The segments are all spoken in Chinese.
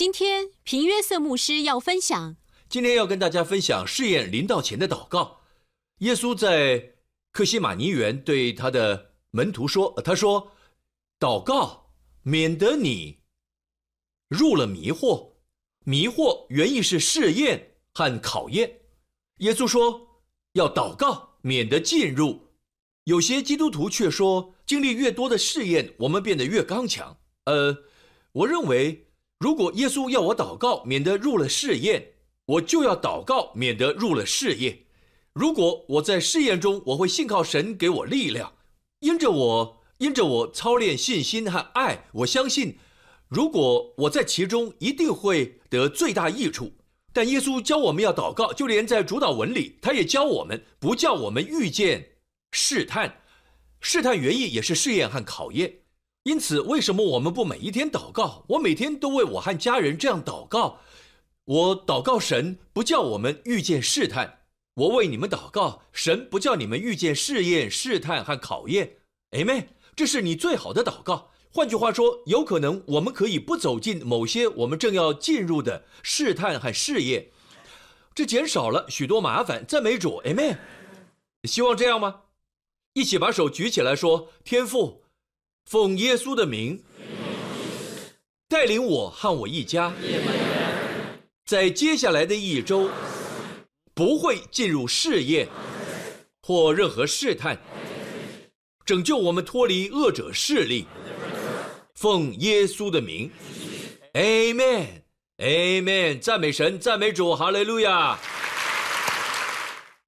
今天平约瑟牧师要分享，今天要跟大家分享试验临到前的祷告。耶稣在克西马尼园对他的门徒说：“他说，祷告，免得你入了迷惑。迷惑原意是试验和考验。耶稣说要祷告，免得进入。有些基督徒却说，经历越多的试验，我们变得越刚强。呃，我认为。”如果耶稣要我祷告，免得入了试验，我就要祷告，免得入了试验。如果我在试验中，我会信靠神给我力量，因着我因着我操练信心和爱，我相信，如果我在其中，一定会得最大益处。但耶稣教我们要祷告，就连在主导文里，他也教我们不叫我们遇见试探，试探原意也是试验和考验。因此，为什么我们不每一天祷告？我每天都为我和家人这样祷告。我祷告神不叫我们遇见试探，我为你们祷告，神不叫你们遇见试验、试探和考验。Amen。这是你最好的祷告。换句话说，有可能我们可以不走进某些我们正要进入的试探和试验，这减少了许多麻烦。赞美主，Amen。希望这样吗？一起把手举起来说：天父。奉耶稣的名，带领我和我一家，在接下来的一周，不会进入试验或任何试探，拯救我们脱离恶者势力。奉耶稣的名，Amen，Amen，赞美神，赞美主，哈利路亚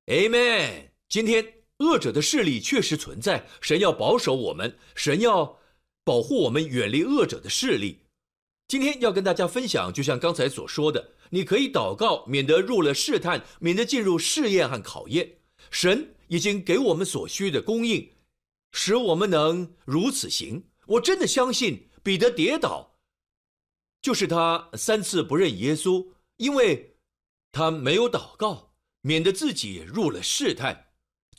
，Amen。今天。恶者的势力确实存在，神要保守我们，神要保护我们远离恶者的势力。今天要跟大家分享，就像刚才所说的，你可以祷告，免得入了试探，免得进入试验和考验。神已经给我们所需的供应，使我们能如此行。我真的相信彼得跌倒，就是他三次不认耶稣，因为他没有祷告，免得自己入了试探。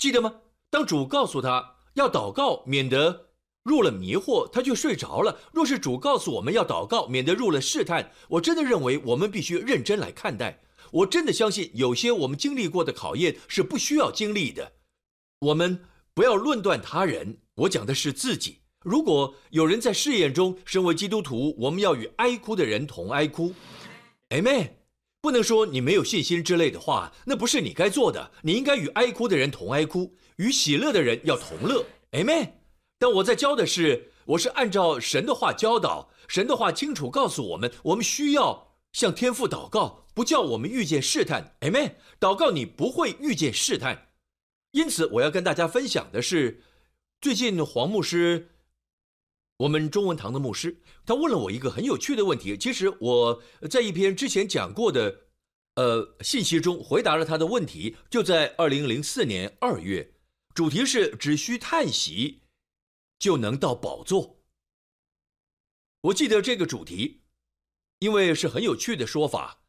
记得吗？当主告诉他要祷告，免得入了迷惑，他就睡着了。若是主告诉我们要祷告，免得入了试探，我真的认为我们必须认真来看待。我真的相信，有些我们经历过的考验是不需要经历的。我们不要论断他人，我讲的是自己。如果有人在试验中，身为基督徒，我们要与哀哭的人同哀哭。Amen。不能说你没有信心之类的话，那不是你该做的。你应该与哀哭的人同哀哭，与喜乐的人要同乐。Amen。但我在教的是，我是按照神的话教导，神的话清楚告诉我们，我们需要向天父祷告，不叫我们遇见试探。Amen。祷告你不会遇见试探。因此，我要跟大家分享的是，最近黄牧师。我们中文堂的牧师，他问了我一个很有趣的问题。其实我在一篇之前讲过的，呃，信息中回答了他的问题。就在二零零四年二月，主题是只需叹息就能到宝座。我记得这个主题，因为是很有趣的说法，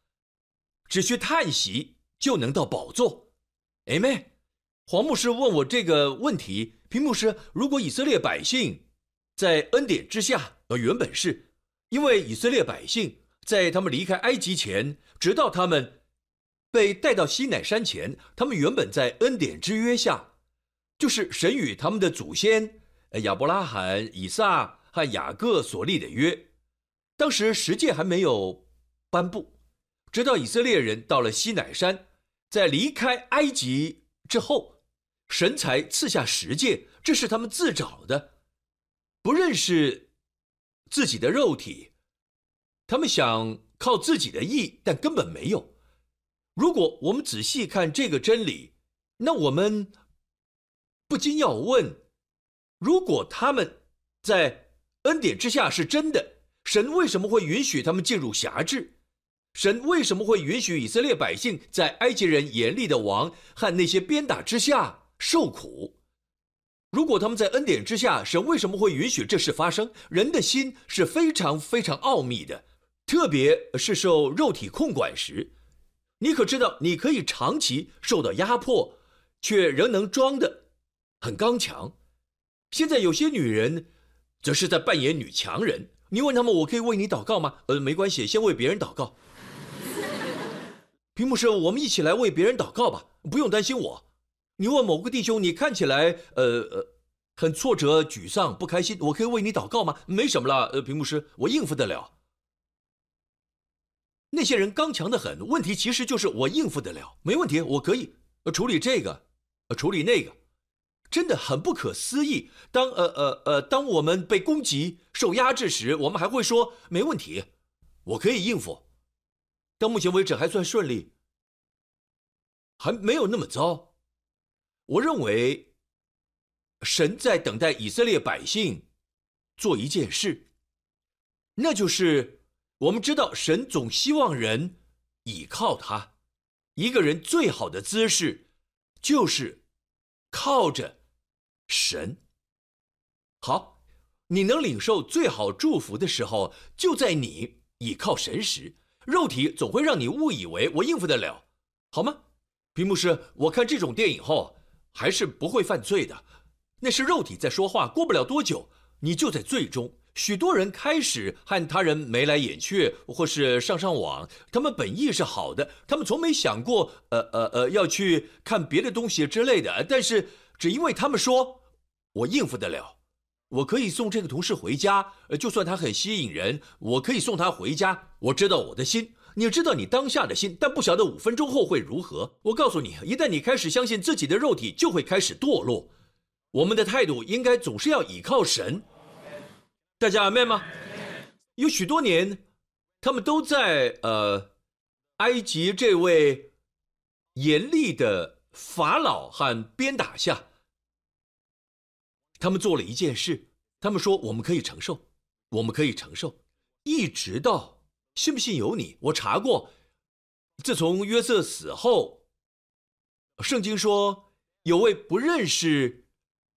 只需叹息就能到宝座。哎妹，黄牧师问我这个问题，屏幕师，如果以色列百姓。在恩典之下，呃，原本是，因为以色列百姓在他们离开埃及前，直到他们被带到西乃山前，他们原本在恩典之约下，就是神与他们的祖先亚伯拉罕、以撒和雅各所立的约。当时十诫还没有颁布，直到以色列人到了西乃山，在离开埃及之后，神才赐下十诫，这是他们自找的。不认识自己的肉体，他们想靠自己的意，但根本没有。如果我们仔细看这个真理，那我们不禁要问：如果他们在恩典之下是真的，神为什么会允许他们进入辖制？神为什么会允许以色列百姓在埃及人严厉的王和那些鞭打之下受苦？如果他们在恩典之下，神为什么会允许这事发生？人的心是非常非常奥秘的，特别是受肉体控管时，你可知道，你可以长期受到压迫，却仍能装的很刚强。现在有些女人，则是在扮演女强人，你问他们，我可以为你祷告吗？呃，没关系，先为别人祷告。屏幕师，我们一起来为别人祷告吧，不用担心我。你问某个弟兄，你看起来呃呃很挫折、沮丧、不开心，我可以为你祷告吗？没什么了，呃，屏幕师，我应付得了。那些人刚强的很，问题其实就是我应付得了，没问题，我可以处理这个，处理那个，真的很不可思议。当呃呃呃，当我们被攻击、受压制时，我们还会说没问题，我可以应付。到目前为止还算顺利，还没有那么糟。我认为，神在等待以色列百姓做一件事，那就是。我们知道，神总希望人倚靠他。一个人最好的姿势，就是靠着神。好，你能领受最好祝福的时候，就在你倚靠神时。肉体总会让你误以为我应付得了，好吗？屏幕师，我看这种电影后，还是不会犯罪的。那是肉体在说话，过不了多久，你就在罪中。许多人开始和他人眉来眼去，或是上上网。他们本意是好的，他们从没想过，呃呃呃，要去看别的东西之类的。但是只因为他们说，我应付得了，我可以送这个同事回家，就算他很吸引人，我可以送他回家。我知道我的心，你知道你当下的心，但不晓得五分钟后会如何。我告诉你，一旦你开始相信自己的肉体，就会开始堕落。我们的态度应该总是要倚靠神。大家明白吗？有许多年，他们都在呃埃及这位严厉的法老和鞭打下，他们做了一件事。他们说：“我们可以承受，我们可以承受。”一直到信不信由你。我查过，自从约瑟死后，圣经说有位不认识。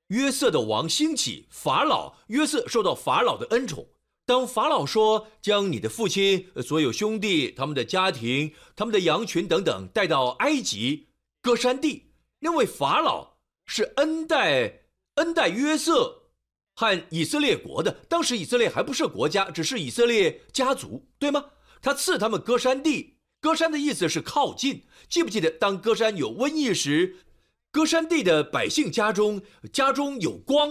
约瑟的王兴起，法老约瑟受到法老的恩宠。当法老说将你的父亲、所有兄弟、他们的家庭、他们的羊群等等带到埃及歌山地，那位法老是恩待恩待约瑟和以色列国的。当时以色列还不是国家，只是以色列家族，对吗？他赐他们歌山地，歌山的意思是靠近。记不记得当歌山有瘟疫时？歌山地的百姓家中，家中有光；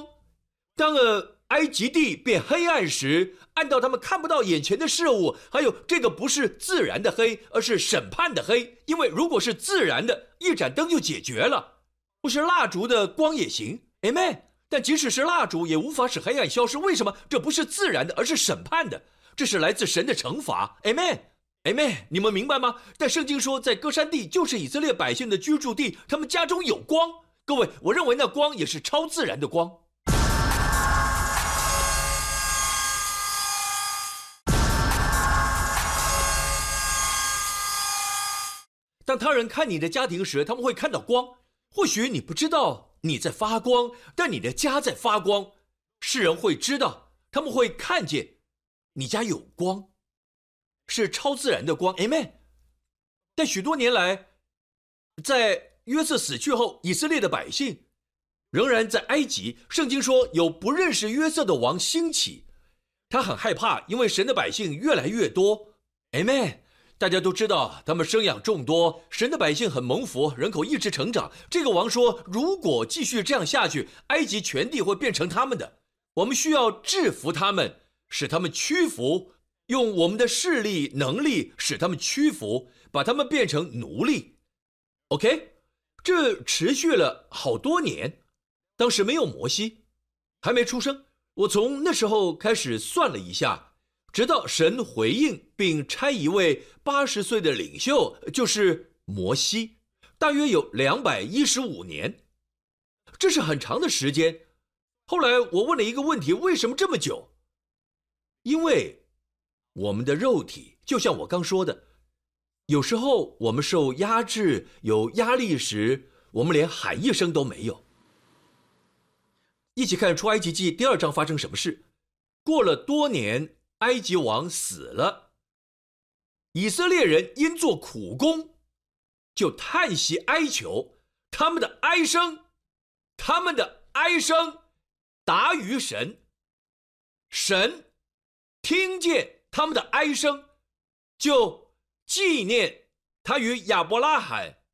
当呃埃及地变黑暗时，暗到他们看不到眼前的事物。还有这个不是自然的黑，而是审判的黑。因为如果是自然的，一盏灯就解决了，不是蜡烛的光也行。Amen。但即使是蜡烛，也无法使黑暗消失。为什么？这不是自然的，而是审判的。这是来自神的惩罚。Amen。哎妹，你们明白吗？但圣经说，在歌山地就是以色列百姓的居住地，他们家中有光。各位，我认为那光也是超自然的光。当他人看你的家庭时，他们会看到光。或许你不知道你在发光，但你的家在发光。世人会知道，他们会看见你家有光。是超自然的光，Amen。但许多年来，在约瑟死去后，以色列的百姓仍然在埃及。圣经说，有不认识约瑟的王兴起，他很害怕，因为神的百姓越来越多，Amen。大家都知道，他们生养众多，神的百姓很蒙福，人口一直成长。这个王说，如果继续这样下去，埃及全地会变成他们的。我们需要制服他们，使他们屈服。用我们的势力、能力使他们屈服，把他们变成奴隶。OK，这持续了好多年。当时没有摩西，还没出生。我从那时候开始算了一下，直到神回应并差一位八十岁的领袖，就是摩西，大约有两百一十五年。这是很长的时间。后来我问了一个问题：为什么这么久？因为。我们的肉体就像我刚说的，有时候我们受压制、有压力时，我们连喊一声都没有。一起看出埃及记第二章发生什么事？过了多年，埃及王死了，以色列人因做苦工，就叹息哀求，他们的哀声，他们的哀声达于神，神。听见他们的哀声，就纪念他与亚伯拉罕、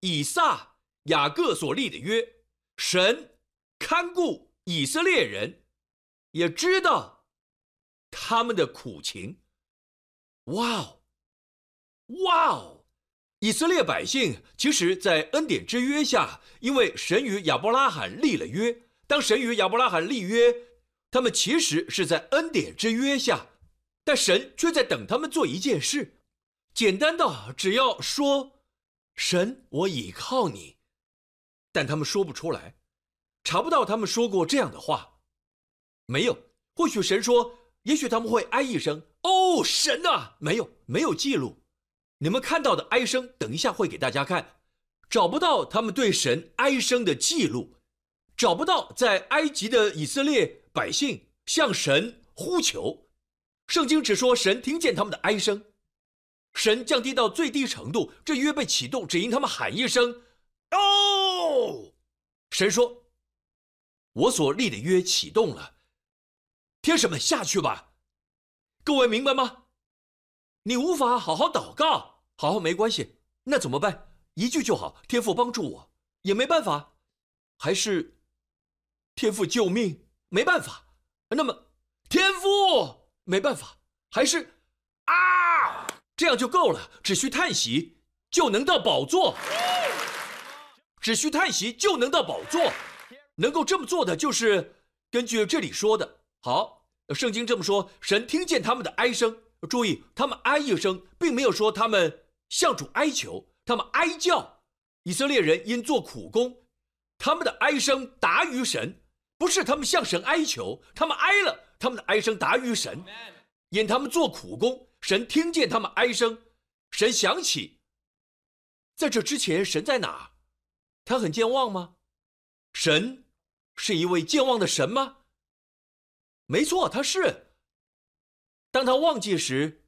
以撒、雅各所立的约。神看顾以色列人，也知道他们的苦情。哇哦，哇哦！以色列百姓其实，在恩典之约下，因为神与亚伯拉罕立了约。当神与亚伯拉罕立约，他们其实是在恩典之约下，但神却在等他们做一件事，简单到只要说：“神，我倚靠你。”但他们说不出来，查不到他们说过这样的话，没有。或许神说，也许他们会哀一声：“哦，神啊！”没有，没有记录。你们看到的哀声，等一下会给大家看，找不到他们对神哀声的记录，找不到在埃及的以色列百姓向神呼求。圣经只说神听见他们的哀声，神降低到最低程度，这约被启动，只因他们喊一声。哦，神说：“我所立的约启动了，天使们下去吧。”各位明白吗？你无法好好祷告，好好没关系，那怎么办？一句就好。天父帮助我，也没办法，还是天父救命，没办法。那么天父没办法，还是啊，这样就够了，只需叹息就能到宝座。只需叹息就能到宝座，能够这么做的就是根据这里说的。好，圣经这么说，神听见他们的哀声。注意，他们哀一声，并没有说他们向主哀求，他们哀叫。以色列人因做苦工，他们的哀声达于神，不是他们向神哀求，他们哀了，他们的哀声达于神。因他们做苦工，神听见他们哀声，神想起，在这之前，神在哪？他很健忘吗？神是一位健忘的神吗？没错，他是。当他忘记时，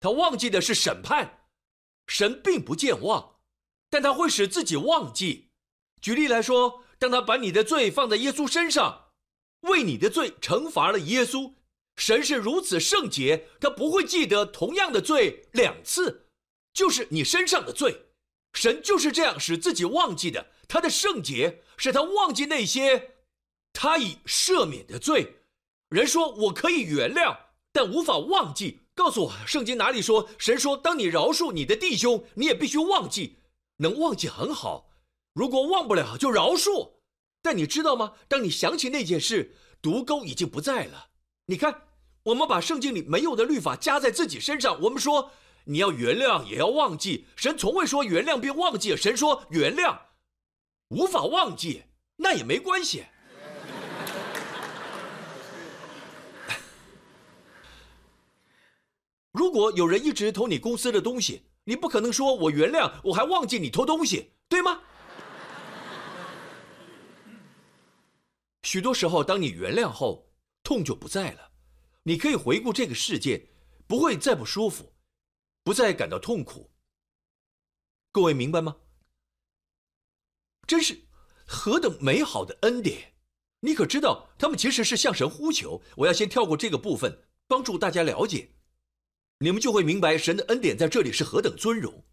他忘记的是审判。神并不健忘，但他会使自己忘记。举例来说，当他把你的罪放在耶稣身上，为你的罪惩罚了耶稣，神是如此圣洁，他不会记得同样的罪两次，就是你身上的罪。神就是这样使自己忘记的。他的圣洁使他忘记那些他已赦免的罪。人说我可以原谅，但无法忘记。告诉我，圣经哪里说？神说，当你饶恕你的弟兄，你也必须忘记。能忘记很好，如果忘不了，就饶恕。但你知道吗？当你想起那件事，毒钩已经不在了。你看，我们把圣经里没有的律法加在自己身上。我们说。你要原谅，也要忘记。神从未说原谅并忘记，神说原谅，无法忘记，那也没关系。如果有人一直偷你公司的东西，你不可能说我原谅，我还忘记你偷东西，对吗？许多时候，当你原谅后，痛就不在了，你可以回顾这个世界，不会再不舒服。不再感到痛苦。各位明白吗？真是何等美好的恩典！你可知道，他们其实是向神呼求。我要先跳过这个部分，帮助大家了解，你们就会明白神的恩典在这里是何等尊荣。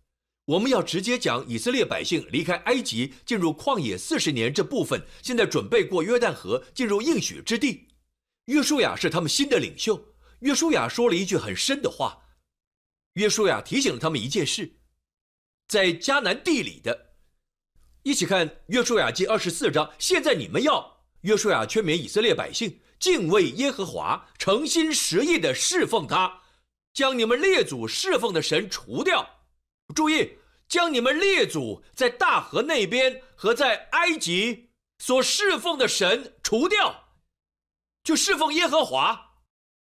我们要直接讲以色列百姓离开埃及，进入旷野四十年这部分，现在准备过约旦河，进入应许之地。约书亚是他们新的领袖。约书亚说了一句很深的话。约书亚提醒了他们一件事，在迦南地里的，一起看约书亚记二十四章。现在你们要约书亚劝勉以色列百姓敬畏耶和华，诚心实意的侍奉他，将你们列祖侍奉的神除掉。注意，将你们列祖在大河那边和在埃及所侍奉的神除掉，就侍奉耶和华。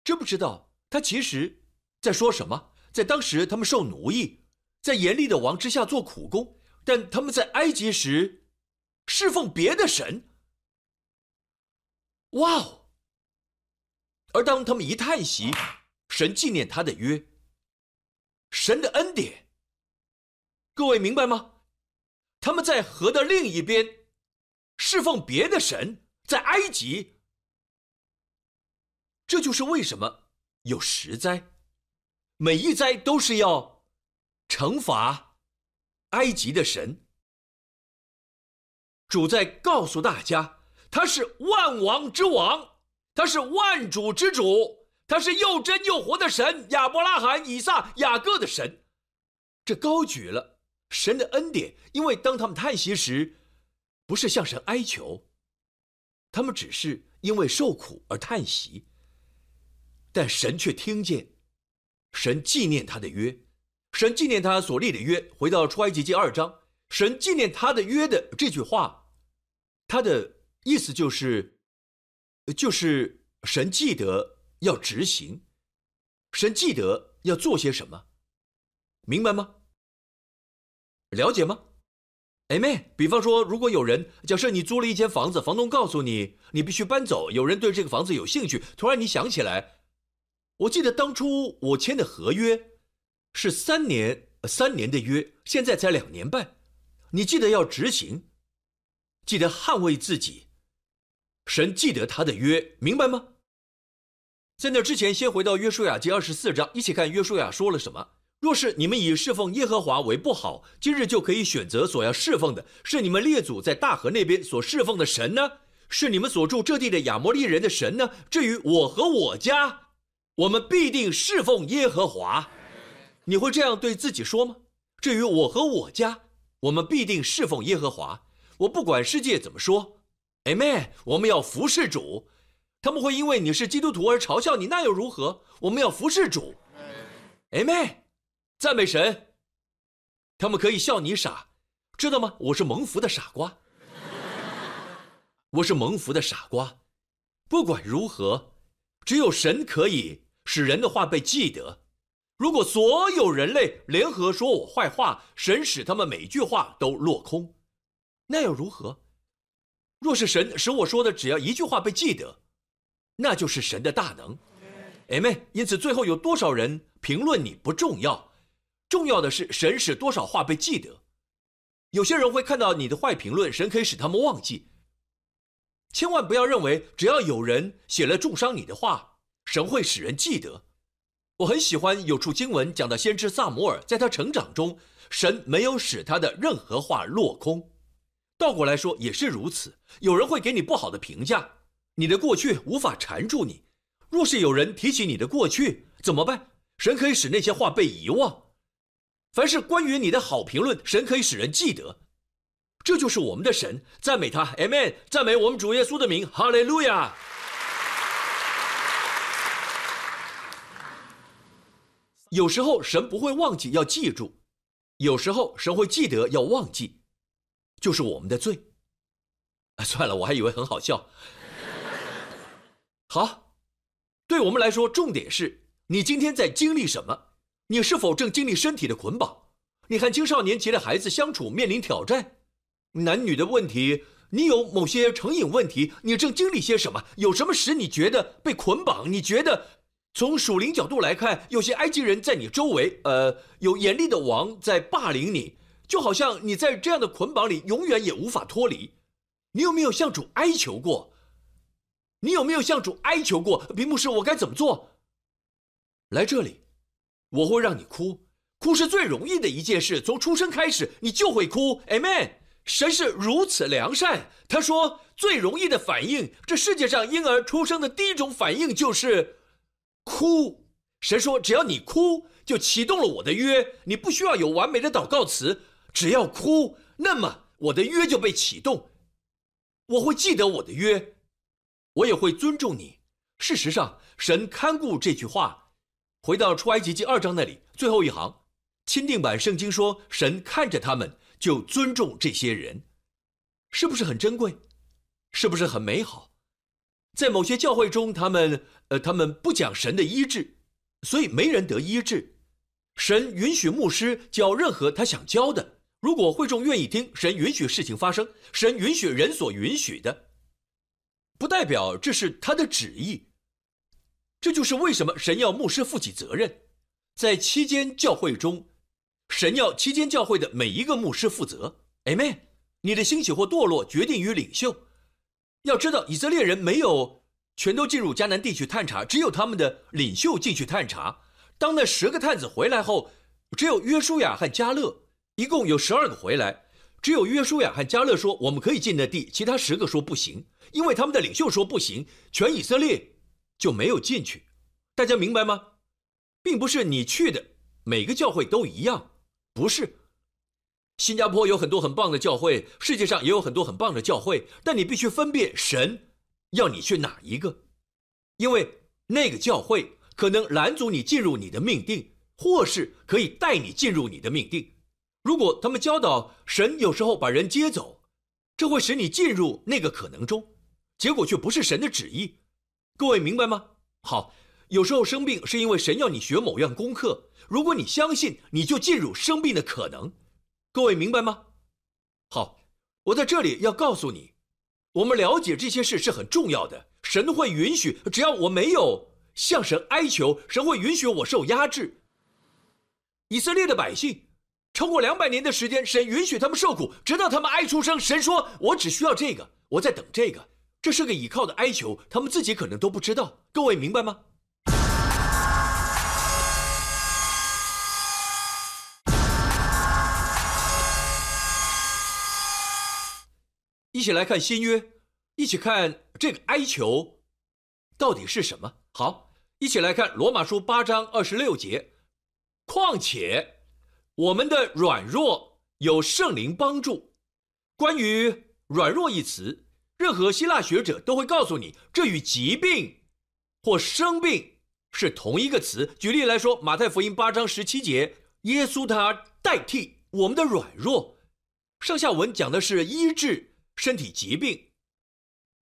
知不知道他其实在说什么？在当时，他们受奴役，在严厉的王之下做苦工，但他们在埃及时侍奉别的神。哇哦！而当他们一叹息，神纪念他的约，神的恩典。各位明白吗？他们在河的另一边侍奉别的神，在埃及。这就是为什么有十灾，每一灾都是要惩罚埃及的神。主在告诉大家，他是万王之王，他是万主之主，他是又真又活的神，亚伯拉罕、以撒、雅各的神。这高举了神的恩典，因为当他们叹息时，不是向神哀求，他们只是因为受苦而叹息。但神却听见，神纪念他的约，神纪念他所立的约。回到出埃及记二章，神纪念他的约的这句话，他的意思就是，就是神记得要执行，神记得要做些什么，明白吗？了解吗？哎妹，比方说，如果有人假设你租了一间房子，房东告诉你你必须搬走，有人对这个房子有兴趣，突然你想起来。我记得当初我签的合约是三年，三年的约，现在才两年半。你记得要执行，记得捍卫自己。神记得他的约，明白吗？在那之前，先回到约书亚记二十四章，一起看约书亚说了什么。若是你们以侍奉耶和华为不好，今日就可以选择所要侍奉的，是你们列祖在大河那边所侍奉的神呢，是你们所住这地的亚摩利人的神呢？至于我和我家。我们必定侍奉耶和华，你会这样对自己说吗？至于我和我家，我们必定侍奉耶和华。我不管世界怎么说，Amen。我们要服侍主，他们会因为你是基督徒而嘲笑你，那又如何？我们要服侍主，Amen。赞美神。他们可以笑你傻，知道吗？我是蒙福的傻瓜，我是蒙福的傻瓜。不管如何，只有神可以。使人的话被记得。如果所有人类联合说我坏话，神使他们每句话都落空，那又如何？若是神使我说的只要一句话被记得，那就是神的大能。Amen。因此，最后有多少人评论你不重要，重要的是神使多少话被记得。有些人会看到你的坏评论，神可以使他们忘记。千万不要认为只要有人写了重伤你的话。神会使人记得。我很喜欢有处经文讲到先知萨摩尔，在他成长中，神没有使他的任何话落空。倒过来说也是如此。有人会给你不好的评价，你的过去无法缠住你。若是有人提起你的过去，怎么办？神可以使那些话被遗忘。凡是关于你的好评论，神可以使人记得。这就是我们的神，赞美他，Amen，赞美我们主耶稣的名，哈利路亚。有时候神不会忘记要记住，有时候神会记得要忘记，就是我们的罪。算了，我还以为很好笑。好，对我们来说，重点是你今天在经历什么？你是否正经历身体的捆绑？你和青少年期的孩子相处面临挑战，男女的问题，你有某些成瘾问题，你正经历些什么？有什么使你觉得被捆绑？你觉得？从属灵角度来看，有些埃及人在你周围，呃，有严厉的王在霸凌你，就好像你在这样的捆绑里永远也无法脱离。你有没有向主哀求过？你有没有向主哀求过？屏幕是我该怎么做？来这里，我会让你哭，哭是最容易的一件事。从出生开始，你就会哭。Amen。神是如此良善，他说最容易的反应，这世界上婴儿出生的第一种反应就是。哭，神说：“只要你哭，就启动了我的约。你不需要有完美的祷告词，只要哭，那么我的约就被启动。我会记得我的约，我也会尊重你。事实上，神看顾这句话。回到出埃及记二章那里，最后一行，钦定版圣经说：神看着他们，就尊重这些人，是不是很珍贵？是不是很美好？”在某些教会中，他们呃，他们不讲神的医治，所以没人得医治。神允许牧师教任何他想教的，如果会众愿意听，神允许事情发生。神允许人所允许的，不代表这是他的旨意。这就是为什么神要牧师负起责任，在期间教会中，神要期间教会的每一个牧师负责。Amen。你的兴起或堕落决定于领袖。要知道，以色列人没有全都进入迦南地区探查，只有他们的领袖进去探查。当那十个探子回来后，只有约书亚和加勒，一共有十二个回来，只有约书亚和加勒说我们可以进的地，其他十个说不行，因为他们的领袖说不行，全以色列就没有进去。大家明白吗？并不是你去的每个教会都一样，不是。新加坡有很多很棒的教会，世界上也有很多很棒的教会，但你必须分辨神要你去哪一个，因为那个教会可能拦阻你进入你的命定，或是可以带你进入你的命定。如果他们教导神有时候把人接走，这会使你进入那个可能中，结果却不是神的旨意。各位明白吗？好，有时候生病是因为神要你学某样功课，如果你相信，你就进入生病的可能。各位明白吗？好，我在这里要告诉你，我们了解这些事是很重要的。神会允许，只要我没有向神哀求，神会允许我受压制。以色列的百姓超过两百年的时间，神允许他们受苦，直到他们哀出声。神说：“我只需要这个，我在等这个。”这是个倚靠的哀求，他们自己可能都不知道。各位明白吗？一起来看新约，一起看这个哀求到底是什么。好，一起来看罗马书八章二十六节。况且我们的软弱有圣灵帮助。关于“软弱”一词，任何希腊学者都会告诉你，这与疾病或生病是同一个词。举例来说，马太福音八章十七节，耶稣他代替我们的软弱。上下文讲的是医治。身体疾病，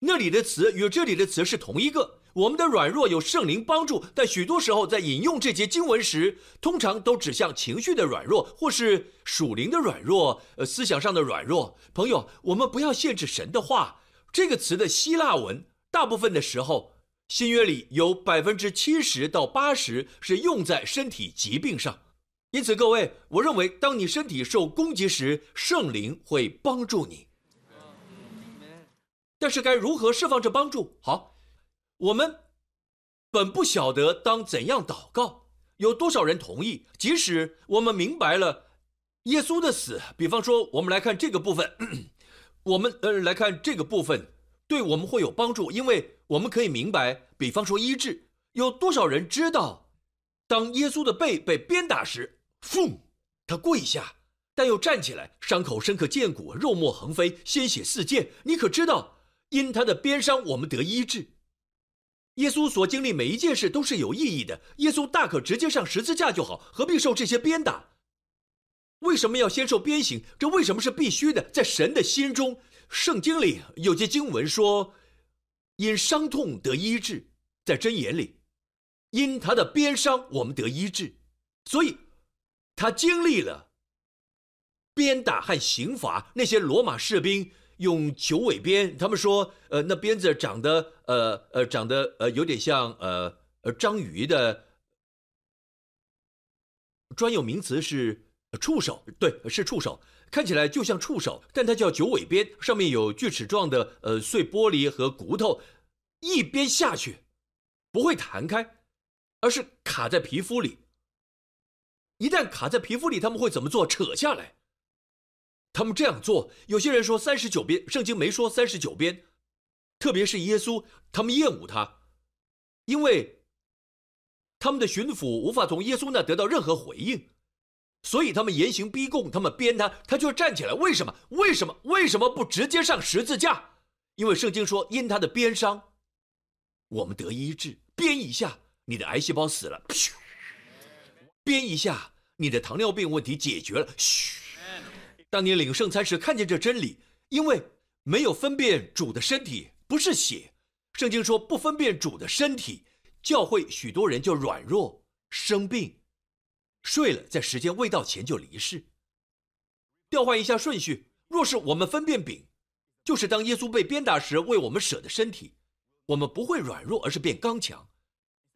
那里的词与这里的词是同一个。我们的软弱有圣灵帮助，但许多时候在引用这节经文时，通常都指向情绪的软弱，或是属灵的软弱，呃，思想上的软弱。朋友，我们不要限制神的话。这个词的希腊文，大部分的时候，新约里有百分之七十到八十是用在身体疾病上。因此，各位，我认为，当你身体受攻击时，圣灵会帮助你。但是该如何释放这帮助？好，我们本不晓得当怎样祷告，有多少人同意？即使我们明白了耶稣的死，比方说，我们来看这个部分，我们呃来看这个部分，对我们会有帮助，因为我们可以明白，比方说医治，有多少人知道，当耶稣的背被鞭打时，砰，他跪下，但又站起来，伤口深可见骨，肉沫横飞，鲜血四溅，你可知道？因他的鞭伤，我们得医治。耶稣所经历每一件事都是有意义的。耶稣大可直接上十字架就好，何必受这些鞭打？为什么要先受鞭刑？这为什么是必须的？在神的心中，圣经里有些经文说：“因伤痛得医治。”在箴言里，因他的鞭伤，我们得医治。所以，他经历了鞭打和刑罚。那些罗马士兵。用九尾鞭，他们说，呃，那鞭子长得，呃呃，长得，呃，有点像，呃呃，章鱼的专有名词是触手，对，是触手，看起来就像触手，但它叫九尾鞭，上面有锯齿状的，呃，碎玻璃和骨头，一鞭下去不会弹开，而是卡在皮肤里。一旦卡在皮肤里，他们会怎么做？扯下来。他们这样做，有些人说三十九鞭，圣经没说三十九鞭，特别是耶稣，他们厌恶他，因为他们的巡抚无法从耶稣那得到任何回应，所以他们严刑逼供，他们鞭他，他就站起来。为什么？为什么？为什么不直接上十字架？因为圣经说，因他的鞭伤，我们得医治。鞭一下，你的癌细胞死了；嘘鞭一下，你的糖尿病问题解决了。嘘。当你领圣餐时，看见这真理，因为没有分辨主的身体不是血。圣经说不分辨主的身体，教会许多人就软弱生病，睡了，在时间未到前就离世。调换一下顺序，若是我们分辨饼，就是当耶稣被鞭打时为我们舍的身体，我们不会软弱，而是变刚强，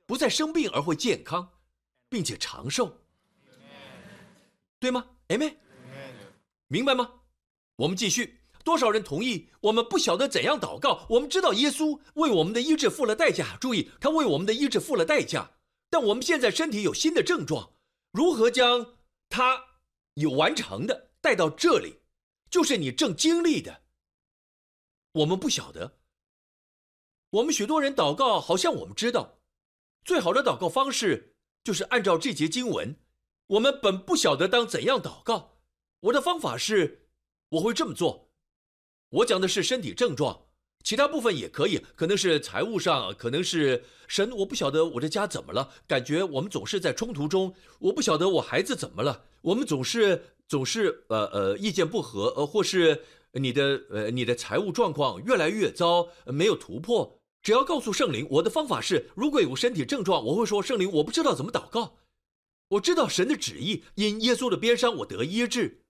不再生病而会健康，并且长寿，对吗？哎妹。明白吗？我们继续多少人同意？我们不晓得怎样祷告，我们知道耶稣为我们的医治付了代价。注意，他为我们的医治付了代价。但我们现在身体有新的症状，如何将他有完成的带到这里，就是你正经历的。我们不晓得。我们许多人祷告，好像我们知道，最好的祷告方式就是按照这节经文。我们本不晓得当怎样祷告。我的方法是，我会这么做。我讲的是身体症状。其他部分也可以，可能是财务上，可能是神，我不晓得我的家怎么了，感觉我们总是在冲突中，我不晓得我孩子怎么了，我们总是总是呃呃意见不合，呃或是你的呃你的财务状况越来越糟，没有突破。只要告诉圣灵，我的方法是，如果有身体症状，我会说圣灵，我不知道怎么祷告，我知道神的旨意，因耶稣的鞭伤我得医治，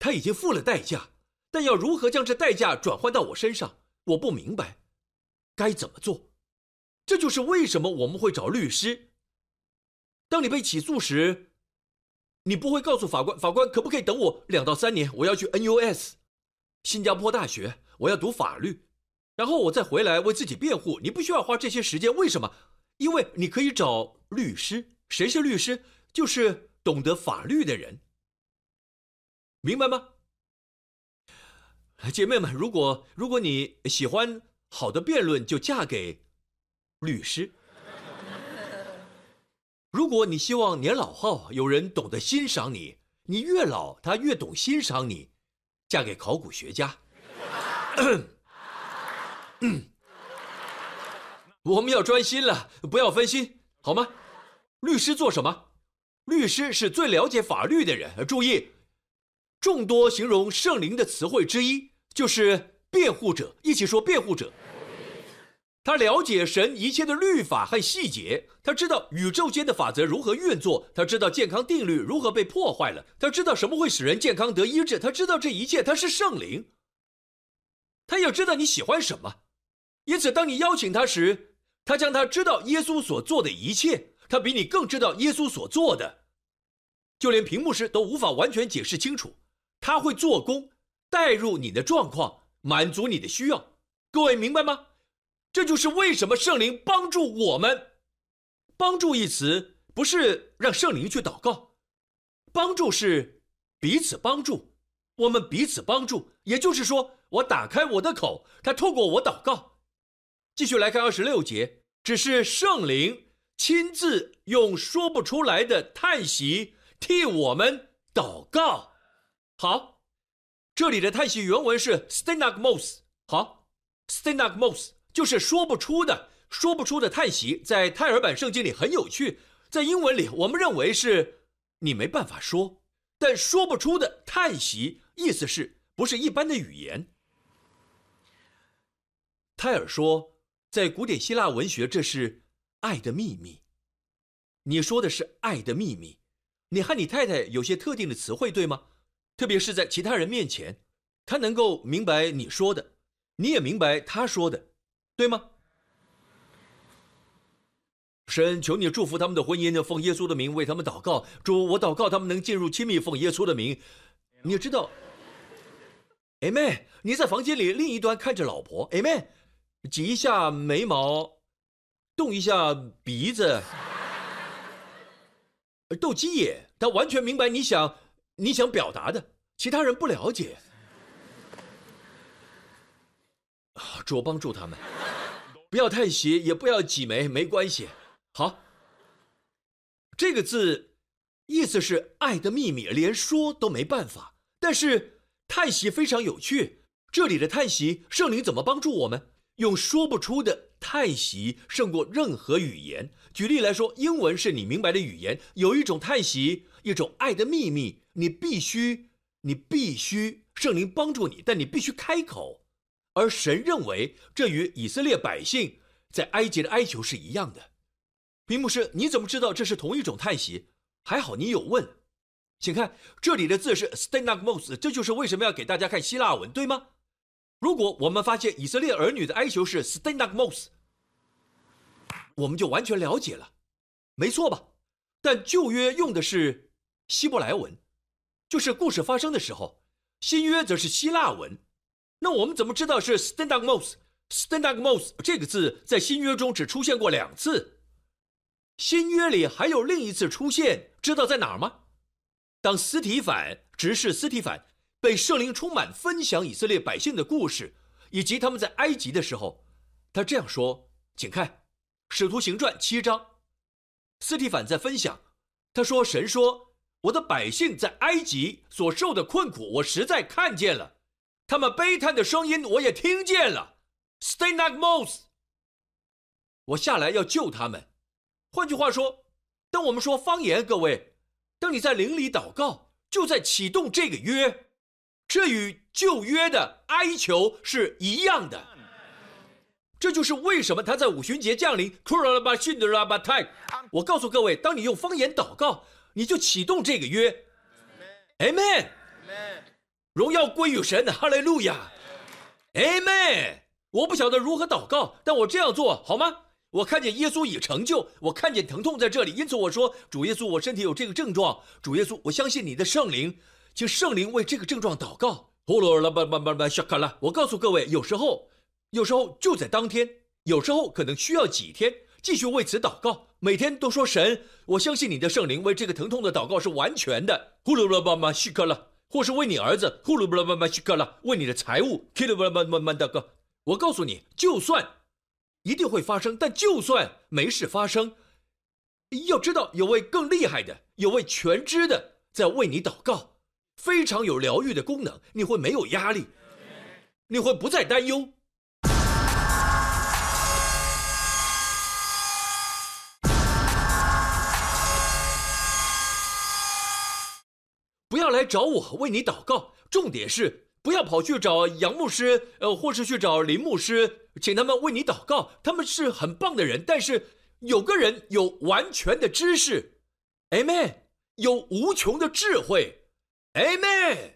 他已经付了代价，但要如何将这代价转换到我身上？我不明白该怎么做，这就是为什么我们会找律师。当你被起诉时，你不会告诉法官：“法官可不可以等我两到三年？我要去 NUS，新加坡大学，我要读法律，然后我再回来为自己辩护。”你不需要花这些时间，为什么？因为你可以找律师。谁是律师？就是懂得法律的人，明白吗？姐妹们，如果如果你喜欢好的辩论，就嫁给律师；如果你希望年老后有人懂得欣赏你，你越老他越懂欣赏你，嫁给考古学家。我们要专心了，不要分心，好吗？律师做什么？律师是最了解法律的人。注意，众多形容圣灵的词汇之一。就是辩护者，一起说辩护者。他了解神一切的律法和细节，他知道宇宙间的法则如何运作，他知道健康定律如何被破坏了，他知道什么会使人健康得医治，他知道这一切，他是圣灵。他要知道你喜欢什么，因此当你邀请他时，他将他知道耶稣所做的一切，他比你更知道耶稣所做的，就连屏幕师都无法完全解释清楚，他会做工。带入你的状况，满足你的需要，各位明白吗？这就是为什么圣灵帮助我们。帮助一词不是让圣灵去祷告，帮助是彼此帮助，我们彼此帮助。也就是说，我打开我的口，他透过我祷告。继续来看二十六节，只是圣灵亲自用说不出来的叹息替我们祷告。好。这里的叹息原文是 stenagmos，好，stenagmos 就是说不出的、说不出的叹息，在泰尔版圣经里很有趣。在英文里，我们认为是你没办法说，但说不出的叹息，意思是不是一般的语言？泰尔说，在古典希腊文学，这是爱的秘密。你说的是爱的秘密，你和你太太有些特定的词汇，对吗？特别是在其他人面前，他能够明白你说的，你也明白他说的，对吗？神，求你祝福他们的婚姻，奉耶稣的名为他们祷告。主，我祷告他们能进入亲密，奉耶稣的名。你知道，Amen。你在房间里另一端看着老婆，Amen。挤一下眉毛，动一下鼻子，斗鸡眼，他完全明白你想。你想表达的，其他人不了解。主帮助他们，不要叹息，也不要挤眉，没关系。好，这个字意思是爱的秘密，连说都没办法。但是叹息非常有趣，这里的叹息，圣灵怎么帮助我们？用说不出的叹息胜过任何语言。举例来说，英文是你明白的语言，有一种叹息，一种爱的秘密。你必须，你必须圣灵帮助你，但你必须开口。而神认为这与以色列百姓在埃及的哀求是一样的。屏幕是，你怎么知道这是同一种叹息？还好你有问。请看这里的字是 stenagmos，这就是为什么要给大家看希腊文，对吗？如果我们发现以色列儿女的哀求是 stenagmos，我们就完全了解了，没错吧？但旧约用的是希伯来文。就是故事发生的时候，新约则是希腊文，那我们怎么知道是 stendagmos？stendagmos 这个字在新约中只出现过两次，新约里还有另一次出现，知道在哪儿吗？当斯提凡直视斯提凡被圣灵充满，分享以色列百姓的故事，以及他们在埃及的时候，他这样说，请看《使徒行传》七章，斯蒂凡在分享，他说：“神说，我的百姓在埃及所受的困苦，我实在看见了。”他们悲叹的声音，我也听见了。Stay like mouse。我下来要救他们。换句话说，当我们说方言，各位，当你在灵里祷告，就在启动这个约，这与旧约的哀求是一样的。这就是为什么他在五旬节降临。我告诉各位，当你用方言祷告，你就启动这个约。Amen。荣耀归于神，哈利路亚，Amen。我不晓得如何祷告，但我这样做好吗？我看见耶稣已成就，我看见疼痛在这里，因此我说：主耶稣，我身体有这个症状。主耶稣，我相信你的圣灵，请圣灵为这个症状祷告。呼噜啦吧吧吧吧，小卡拉。我告诉各位，有时候，有时候就在当天，有时候可能需要几天，继续为此祷告。每天都说神，我相信你的圣灵为这个疼痛的祷告是完全的。呼噜啦吧吧，西卡拉。或是为你儿子呼噜布拉巴巴西克拉，为你的财物 k i l 布拉巴巴巴大哥，我告诉你，就算一定会发生，但就算没事发生，要知道有位更厉害的，有位全知的在为你祷告，非常有疗愈的功能，你会没有压力，你会不再担忧。不要来找我为你祷告，重点是不要跑去找杨牧师，呃，或是去找林牧师，请他们为你祷告。他们是很棒的人，但是有个人有完全的知识，Amen，有无穷的智慧，Amen，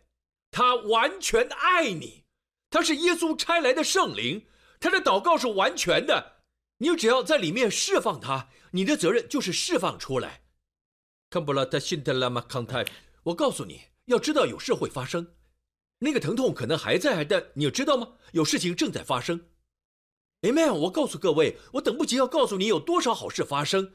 他完全爱你，他是耶稣差来的圣灵，他的祷告是完全的，你只要在里面释放他，你的责任就是释放出来。康布拉特辛特拉马康泰。我告诉你，要知道有事会发生，那个疼痛可能还在，但你知道吗？有事情正在发生。Amen。我告诉各位，我等不及要告诉你有多少好事发生，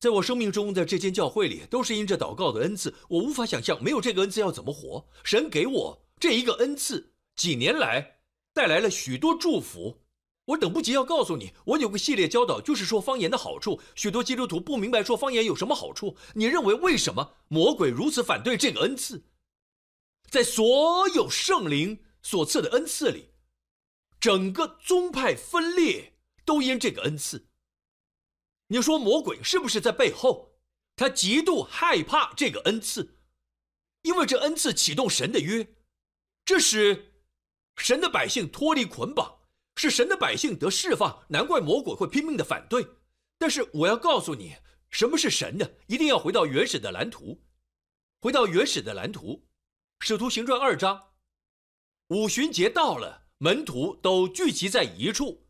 在我生命中，在这间教会里，都是因着祷告的恩赐。我无法想象没有这个恩赐要怎么活。神给我这一个恩赐，几年来带来了许多祝福。我等不及要告诉你，我有个系列教导，就是说方言的好处。许多基督徒不明白说方言有什么好处。你认为为什么魔鬼如此反对这个恩赐？在所有圣灵所赐的恩赐里，整个宗派分裂都因这个恩赐。你说魔鬼是不是在背后？他极度害怕这个恩赐，因为这恩赐启动神的约，这使神的百姓脱离捆绑。是神的百姓得释放，难怪魔鬼会拼命的反对。但是我要告诉你，什么是神的？一定要回到原始的蓝图，回到原始的蓝图。使徒行传二章，五旬节到了，门徒都聚集在一处。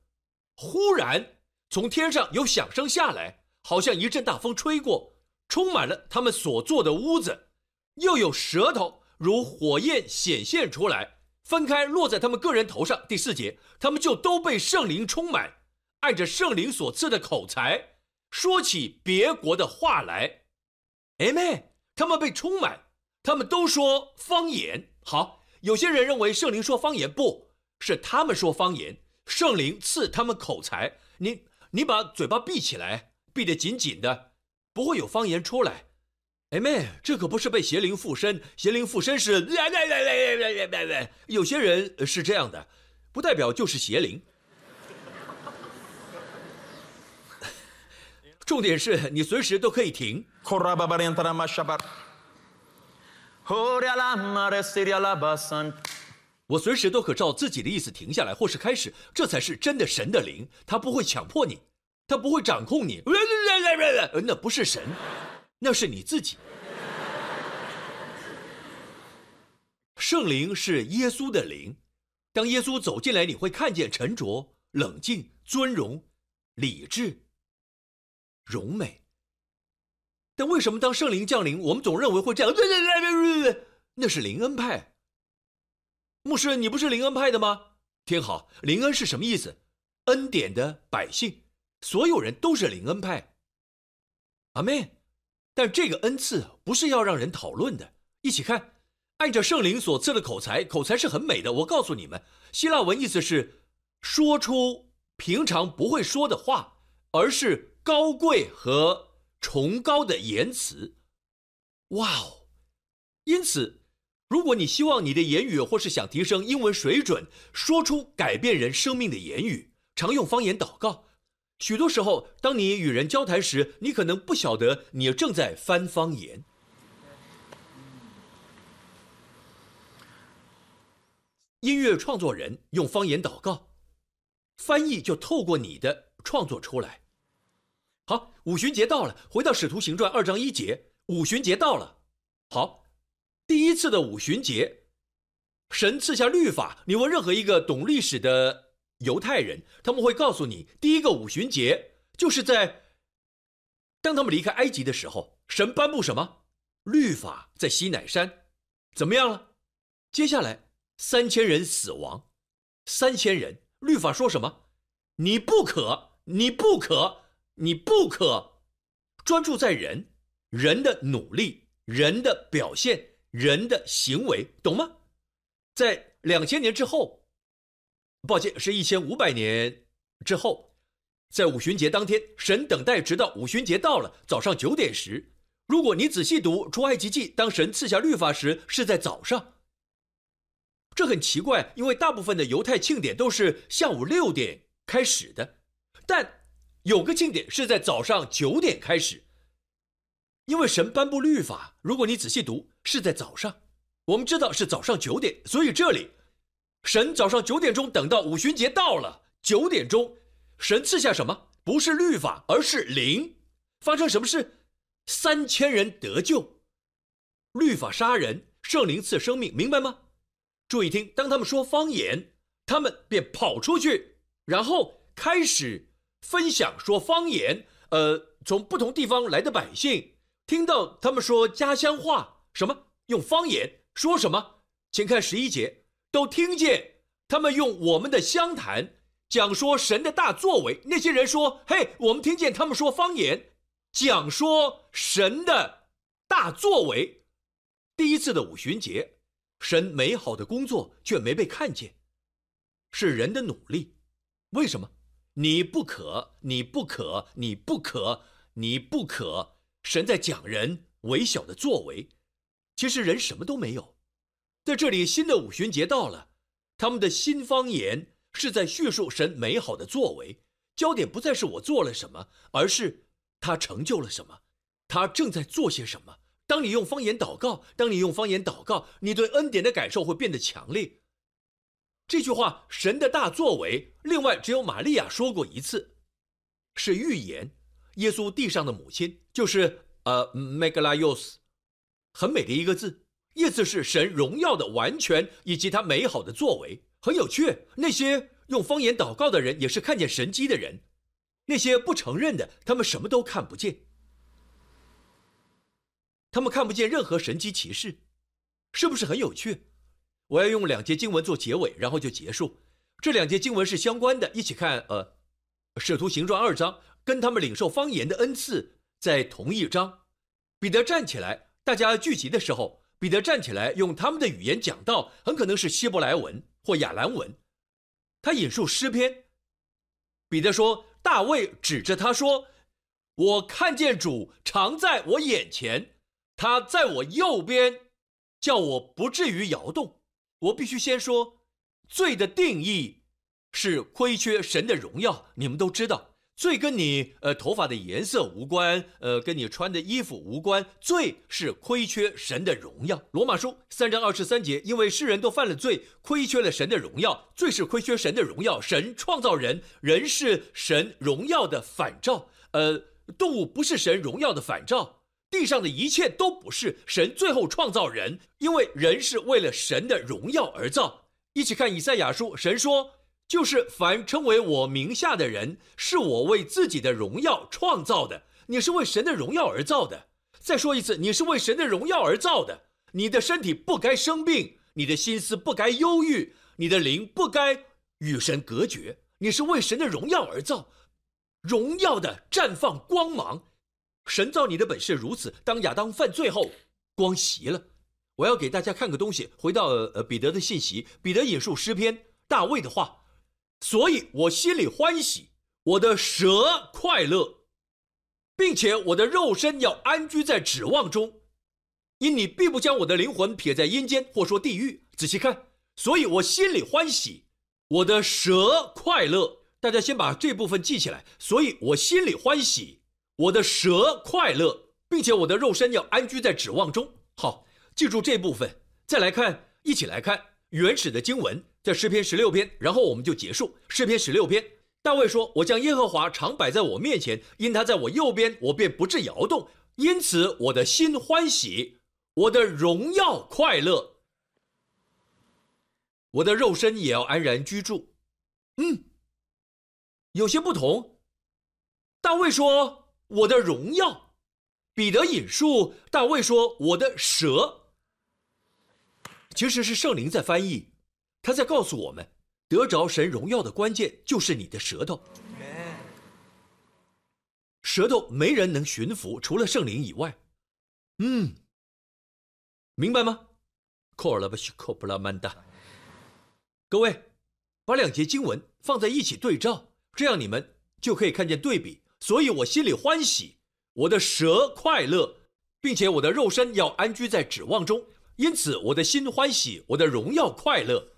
忽然从天上有响声下来，好像一阵大风吹过，充满了他们所坐的屋子，又有舌头如火焰显现出来。分开落在他们个人头上。第四节，他们就都被圣灵充满，按着圣灵所赐的口才，说起别国的话来。Amen。他们被充满，他们都说方言。好，有些人认为圣灵说方言，不是他们说方言，圣灵赐他们口才。你你把嘴巴闭起来闭得紧紧的不会有方言出来。哎妹这可不是被邪灵附身邪灵附身是有些人是这样的不代表就是邪灵。重点是你随时都可以停。我随时都可照自己的意思停下来，或是开始，这才是真的神的灵，他不会强迫你，他不会掌控你。那不是神。那是你自己。圣灵是耶稣的灵，当耶稣走进来，你会看见沉着、冷静、尊荣、理智、荣美。但为什么当圣灵降临，我们总认为会这样？对对对对对，那是灵恩派。牧师，你不是灵恩派的吗？听好，灵恩是什么意思？恩典的百姓，所有人都是灵恩派。阿妹，但这个恩赐不是要让人讨论的。一起看，按着圣灵所赐的口才，口才是很美的。我告诉你们，希腊文意思是说出平常不会说的话，而是高贵和崇高的言辞。哇哦！因此，如果你希望你的言语或是想提升英文水准，说出改变人生命的言语，常用方言祷告。许多时候，当你与人交谈时，你可能不晓得你正在翻方言。音乐创作人用方言祷告，翻译就透过你的创作出来。好，五旬节到了，回到《使徒行传》二章一节，五旬节到了。好，第一次的五旬节，神赐下律法。你问任何一个懂历史的。犹太人他们会告诉你，第一个五旬节就是在当他们离开埃及的时候，神颁布什么律法在西乃山，怎么样了？接下来三千人死亡，三千人律法说什么？你不可，你不可，你不可专注在人人的努力、人的表现、人的行为，懂吗？在两千年之后。抱歉，是一千五百年之后，在五旬节当天，神等待直到五旬节到了早上九点时。如果你仔细读出埃及记，当神赐下律法时是在早上。这很奇怪，因为大部分的犹太庆典都是下午六点开始的，但有个庆典是在早上九点开始。因为神颁布律法，如果你仔细读是在早上，我们知道是早上九点，所以这里。神早上九点钟等到五旬节到了，九点钟，神赐下什么？不是律法，而是灵。发生什么事？三千人得救。律法杀人，圣灵赐生命，明白吗？注意听，当他们说方言，他们便跑出去，然后开始分享说方言。呃，从不同地方来的百姓听到他们说家乡话，什么用方言说什么？请看十一节。都听见他们用我们的湘谈讲说神的大作为。那些人说：“嘿，我们听见他们说方言，讲说神的大作为。”第一次的五旬节，神美好的工作却没被看见，是人的努力。为什么？你不可，你不可，你不可，你不可。神在讲人微小的作为，其实人什么都没有。在这里，新的五旬节到了，他们的新方言是在叙述神美好的作为，焦点不再是我做了什么，而是他成就了什么，他正在做些什么。当你用方言祷告，当你用方言祷告，你对恩典的感受会变得强烈。这句话，神的大作为，另外只有玛利亚说过一次，是预言。耶稣地上的母亲就是呃，Megalios，很美的一个字。意思是神荣耀的完全以及他美好的作为很有趣。那些用方言祷告的人也是看见神迹的人，那些不承认的，他们什么都看不见，他们看不见任何神迹奇事，是不是很有趣？我要用两节经文做结尾，然后就结束。这两节经文是相关的，一起看。呃，《使徒行传》二章跟他们领受方言的恩赐在同一章。彼得站起来，大家聚集的时候。彼得站起来，用他们的语言讲道，很可能是希伯来文或亚兰文。他引述诗篇。彼得说：“大卫指着他说，我看见主常在我眼前，他在我右边，叫我不至于摇动。我必须先说，罪的定义是亏缺神的荣耀，你们都知道。”罪跟你呃头发的颜色无关，呃跟你穿的衣服无关，罪是亏缺神的荣耀。罗马书三章二十三节，因为世人都犯了罪，亏缺了神的荣耀。罪是亏缺神的荣耀。神创造人，人是神荣耀的反照。呃，动物不是神荣耀的反照，地上的一切都不是。神最后创造人，因为人是为了神的荣耀而造。一起看以赛亚书，神说。就是凡称为我名下的人，是我为自己的荣耀创造的。你是为神的荣耀而造的。再说一次，你是为神的荣耀而造的。你的身体不该生病，你的心思不该忧郁，你的灵不该与神隔绝。你是为神的荣耀而造，荣耀的绽放光芒。神造你的本是如此。当亚当犯罪后，光袭了。我要给大家看个东西。回到呃彼得的信息，彼得引述诗篇大卫的话，所以我心里欢喜，我的蛇快乐，并且我的肉身要安居在指望中，因你必不将我的灵魂撇在阴间，或说地狱。仔细看，所以我心里欢喜，我的蛇快乐。大家先把这部分记起来。所以我心里欢喜，我的蛇快乐，并且我的肉身要安居在指望中。好。记住这部分，再来看，一起来看原始的经文，在诗篇十六篇，然后我们就结束诗篇十六篇。大卫说：“我将耶和华常摆在我面前，因他在我右边，我便不致摇动。因此我的心欢喜，我的荣耀快乐，我的肉身也要安然居住。”嗯，有些不同。大卫说：“我的荣耀。”彼得引述大卫说：“我的蛇。”其实是圣灵在翻译，他在告诉我们，得着神荣耀的关键就是你的舌头。舌头没人能驯服，除了圣灵以外。嗯，明白吗？各位，把两节经文放在一起对照，这样你们就可以看见对比。所以我心里欢喜，我的舌快乐，并且我的肉身要安居在指望中。因此，我的心欢喜，我的荣耀快乐。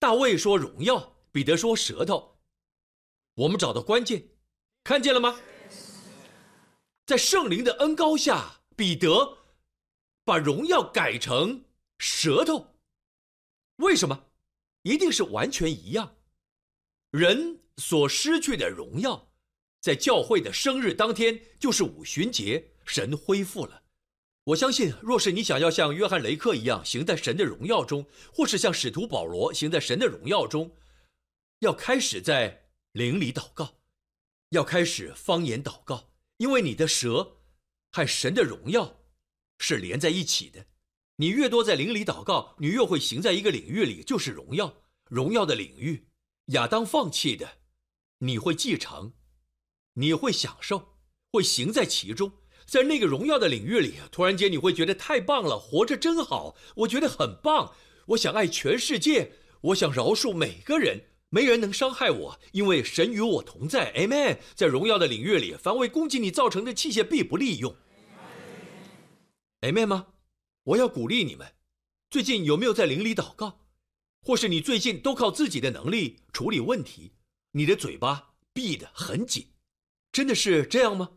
大卫说荣耀，彼得说舌头。我们找到关键，看见了吗？在圣灵的恩高下，彼得把荣耀改成舌头。为什么？一定是完全一样。人所失去的荣耀，在教会的生日当天，就是五旬节，神恢复了。我相信，若是你想要像约翰雷克一样行在神的荣耀中，或是像使徒保罗行在神的荣耀中，要开始在灵里祷告，要开始方言祷告，因为你的舌和神的荣耀是连在一起的。你越多在灵里祷告，你越会行在一个领域里，就是荣耀，荣耀的领域。亚当放弃的，你会继承，你会享受，会行在其中。在那个荣耀的领域里，突然间你会觉得太棒了，活着真好，我觉得很棒。我想爱全世界，我想饶恕每个人，没人能伤害我，因为神与我同在。Amen。在荣耀的领域里，凡为攻击你造成的器械必不利用。Amen 吗？我要鼓励你们，最近有没有在灵里祷告？或是你最近都靠自己的能力处理问题？你的嘴巴闭得很紧，真的是这样吗？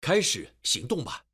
开始行动吧。